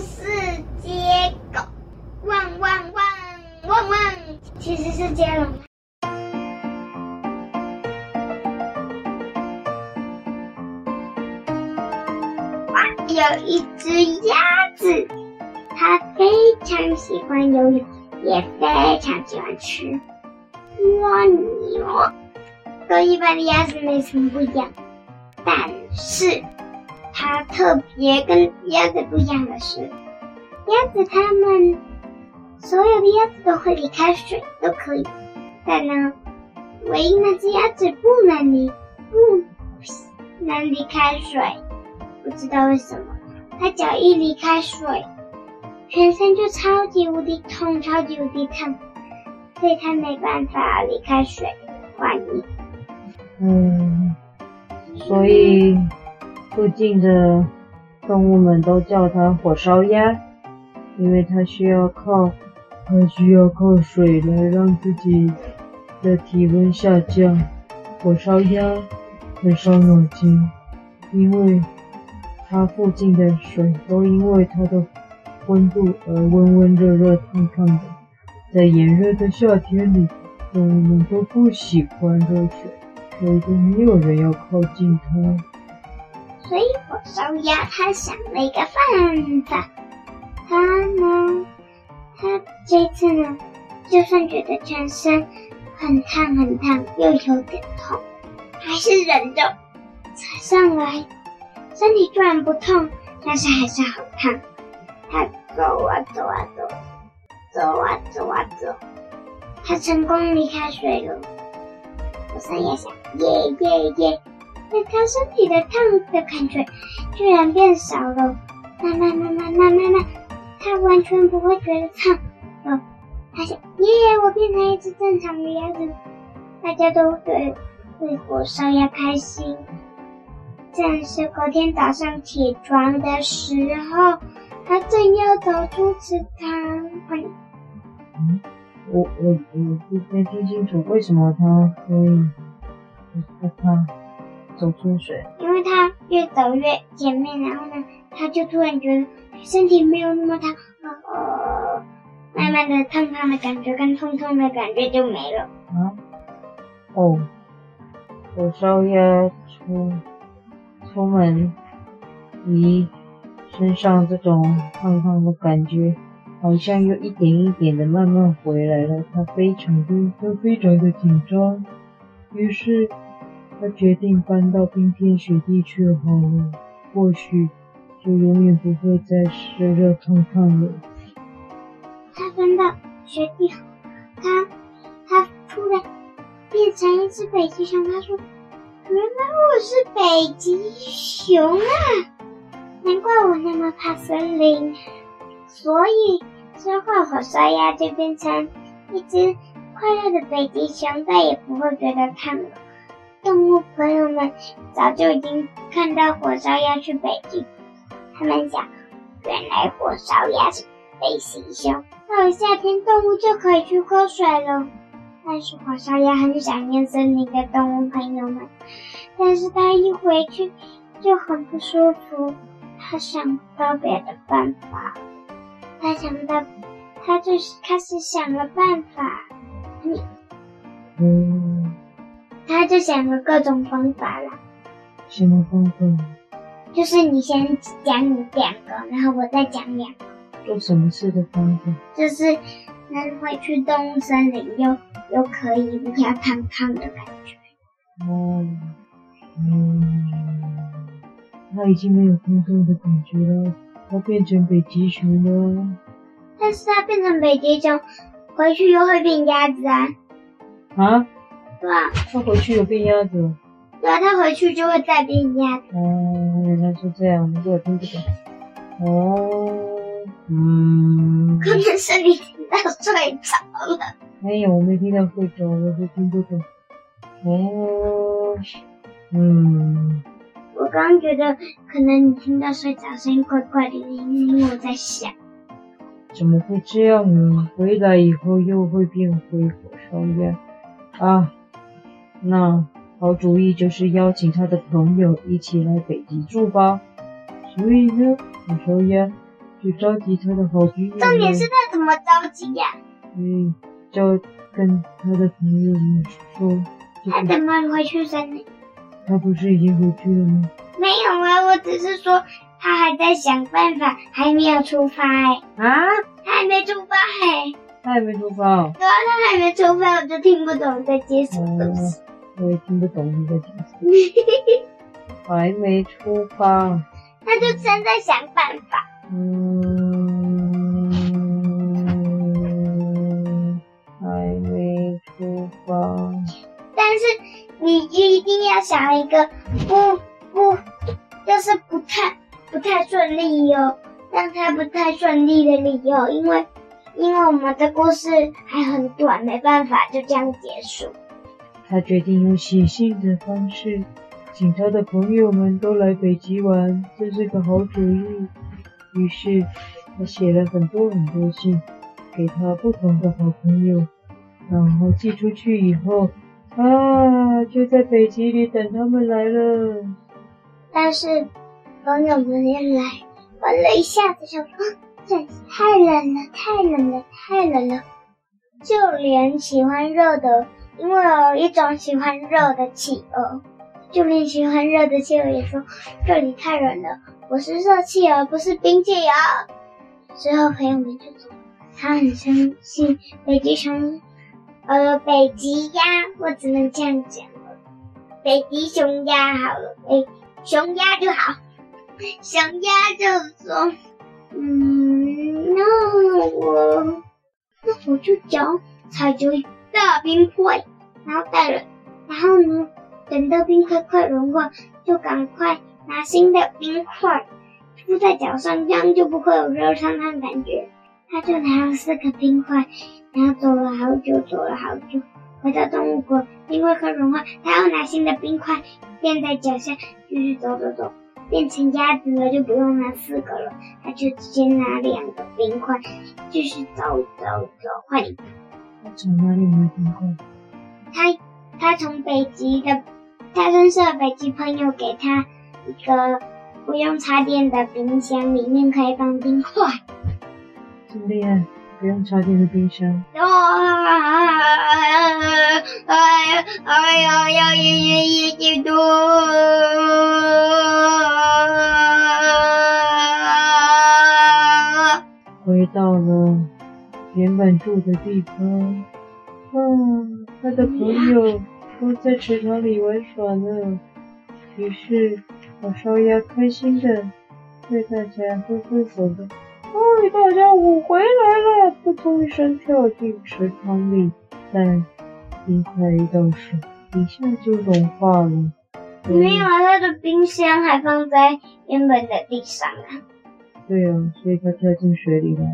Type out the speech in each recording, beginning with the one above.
是接狗，汪汪汪汪汪，其实是接龙。有一只鸭子，它非常喜欢游泳，也非常喜欢吃蜗牛，跟一般的鸭子没什么不一样。但是它特别跟鸭子不一样的是，鸭子它们所有的鸭子都会离开水，都可以，但呢，唯一那只鸭子不能离，不能离开水。不知道为什么，它脚一离开水，全身就超级无敌痛，超级无敌烫，所以它没办法离开水换衣。嗯，所以附近的动物们都叫它火烧鸭，因为它需要靠，它需要靠水来让自己的体温下降。火烧鸭很伤脑筋，因为。它附近的水都因为它的温度而温温热热烫烫的，在炎热的夏天里，动物们都不喜欢热水，所以就没有人要靠近它。所以火烧鸭他想了一个办法，他呢，他这次呢，就算觉得全身很烫很烫，又有点痛，还是忍着踩上来。身体突然不痛，但是还是好烫。他走啊走啊走，走啊走啊走，他成功离开水了。火烧鸭想，耶耶耶！那他身体的烫的感觉居然变少了，慢慢慢慢慢慢慢，他完全不会觉得烫了。他想，耶，我变成一只正常的鸭子，大家都会为火烧鸭开心。但是隔天早上起床的时候，他正要走出池塘。嗯，我我我没听清楚为什么他会害怕走出水？因为他越走越前面，然后呢，他就突然觉得身体没有那么烫，呃，慢慢的烫烫的感觉跟痛痛的感觉就没了。啊？哦，火烧鸭出。出门，你身上这种烫烫的感觉，好像又一点一点的慢慢回来了。他非常的，他非常的紧张，于是他决定搬到冰天雪地去好了，或许就永远不会再热热烫烫了。他搬到雪地，他他突然变成一只北极熊，他说。原来我是北极熊啊！难怪我那么怕森林。所以之后火刷牙就变成一只快乐的北极熊，再也不会觉得烫了。动物朋友们早就已经看到火烧鸭去北京，他们想，原来火烧鸭是北极熊，到了夏天动物就可以去喝水了。但是火烧鸭很想念森林的动物朋友们，但是他一回去就很不舒服，他想到别的办法，他想到，他就开始想了办法，你，嗯，他就想了各种方法了。什么方法？就是你先讲你两个，然后我再讲两个。做什么事的方法？就是那会去动物森林又。又可以比较胖胖的感觉。哦，嗯，他已经没有胖胖的感觉了，他变成北极熊了。但是他变成北极熊，回去又会变鸭子啊。啊？对啊。他回去有变鸭子。对啊，他回去就会再变鸭子。哦，原来是这样，我听不懂。哦，嗯。可能是你听到睡着了。没有，我没听到睡着，我是听不懂。哦，嗯。我刚刚觉得可能你听到睡着声音怪怪的，因为我在想。怎么会这样呢？回来以后又会变回火烧鸭啊？那好主意就是邀请他的朋友一起来北极住吧。所以呢，火烧鸭就召集他的好朋友。重点是他怎么召集呀？嗯，就跟他的朋友们说。他怎么回去山里？他不是已经回去了吗？没有啊，我只是说他还在想办法，还没有出发哎。啊？他还没出发哎。他还没出发哦。对啊，他还没出发，我就听不懂在接什么东西。我也听不懂你在讲什么。还没出发。他就正在想办法。嗯，还没出发。但是你一定要想一个不不，就是不太不太顺利哟，让他不太顺利的理由，因为因为我们的故事还很短，没办法就这样结束。他决定用写信的方式，请他的朋友们都来北极玩，这是个好主意。于是他写了很多很多信，给他不同的好朋友，然后寄出去以后，啊，就在北极里等他们来了。但是朋友们一来，闻了一下子就说：“这太冷了，太冷了，太冷了！”就连喜欢热的。因为有一种喜欢热的企鹅，就连喜欢热的企鹅也说，这里太冷了，我是热企鹅，不是冰企鹅。之后朋友们就走，他很生气北极熊，呃，北极鸭，我只能这样讲了，北极熊鸭好了，北熊鸭就好，熊鸭就说，嗯，那我，那我就脚踩着。大冰块，然后带了，然后呢，等到冰块快融化，就赶快拿新的冰块敷在脚上，这样就不会有热烫烫的感觉。他就拿了四个冰块，然后走了好久，走了好久，回到动物国，冰块快融化，他又拿新的冰块垫在脚下，继续走走走，变成鸭子了，就不用拿四个了，他就直接拿两个冰块，继续走走走，快点从哪里来冰块？他他从北极的，他认识的北极朋友给他一个不用插电的冰箱，里面可以放冰块。这么厉害，不用插电的冰箱。啊！哎呀哎呀呀！爷爷爷爷多！回到了。原本住的地方，嗯，他的朋友都在池塘里玩耍呢。于是，小烧鸭开心的对大家挥挥手的，嗨，大家我回来了！扑通一声跳进池塘里，但冰块一到水，一下就融化了。没有啊，他的冰箱还放在原本的地上啊。对啊，所以他跳进水里了。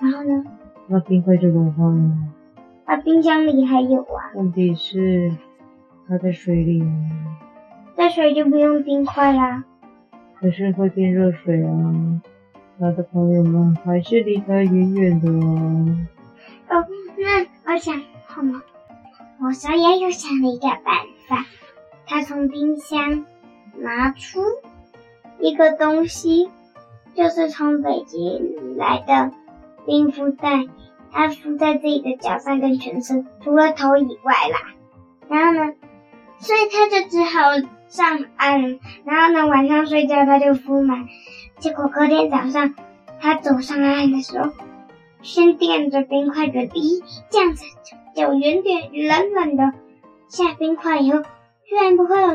然后呢？那冰块就融化了。那冰箱里还有啊？问题是，它在水里。在水就不用冰块啦。可是会变热水啊！他的朋友们还是离他远远的哦。哦，那我想，好吗？我小野又想了一个办法，他从冰箱拿出一个东西，就是从北极来的。冰敷在，他敷在自己的脚上跟全身，除了头以外啦。然后呢，所以他就只好上岸。然后呢，晚上睡觉他就敷满。结果隔天早上，他走上岸的时候，先垫着冰块的地，这样子就有点冷冷的。下冰块以后，居然不会有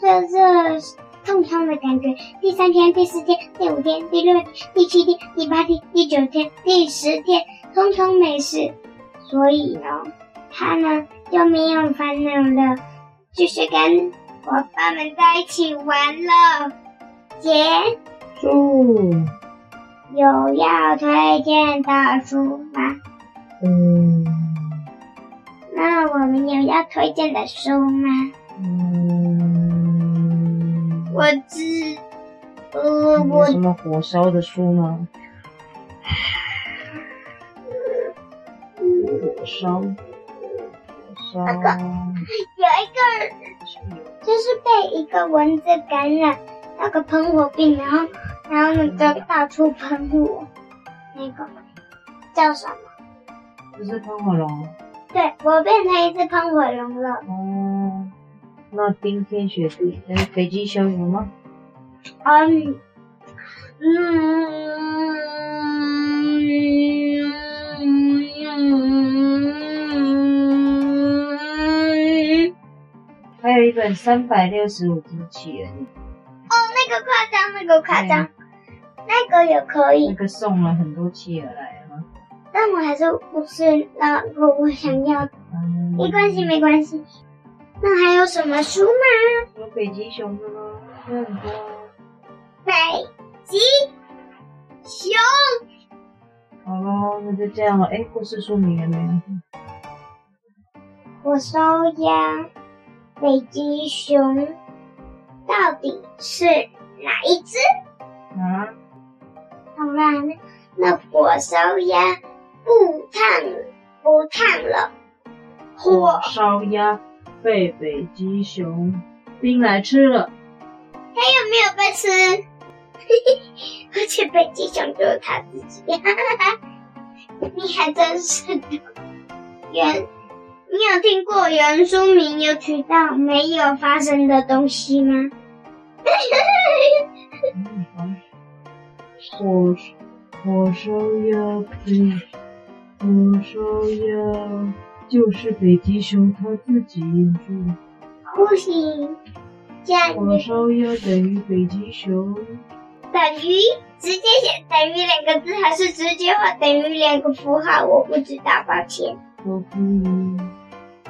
热热。痛痛的感觉。第三天、第四天、第五天、第六天、第七天、第八天、第九天、第十天，通通没事。所以呢，他呢就没有烦恼了，就是跟伙伴们在一起玩了。结束。有要推荐的书吗？嗯。那我们有要推荐的书吗？嗯。我知，呃，我什么火烧的书吗？火烧，火烧。那个有一个，就是被一个蚊子感染，那个喷火病，然后然后那个到处喷火，那个叫什么？就是喷火龙。对，我变成一只喷火龙了。哦，那冰天雪地，那北极熊有吗？嗯嗯。还有一本三百六十五只企鹅。哦，那个夸张，那个夸张，那个也可以。那个送了很多企鹅来吗？但我还是不是那个我想要没关系，没关系。那还有什么书吗？有北极熊的吗？有很多。北极熊。好喽，那就这样了。哎，故事书名有没有？火烧鸭。北极熊到底是哪一只？啊？好啦，那那火烧鸭不烫不烫了。火烧鸭被北极熊冰来吃了。它有没有被吃？嘿嘿，而且北极熊就是它自己。哈哈哈，你还真是的，原。你有听过有人书名有提到没有发生的东西吗？火火烧鸭，北火烧鸭就是北极熊他自己做。不行，这样火烧鸭等于北极熊，等于直接写等于两个字，还是直接画等于两个符号？我不知道，抱歉。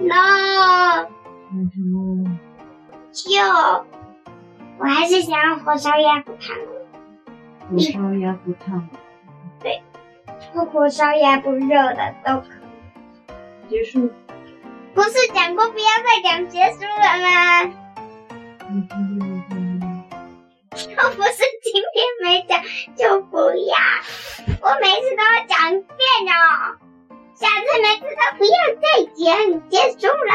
No，为什么？就我还是想要火烧鸭不烫了。火烧鸭不烫。对，不火烧鸭不热的都可以。结束。不是讲过不要再讲结束了吗？又不是今天没讲就不要，我每次都要讲一遍哦。下次每次都不要再讲，结束啦。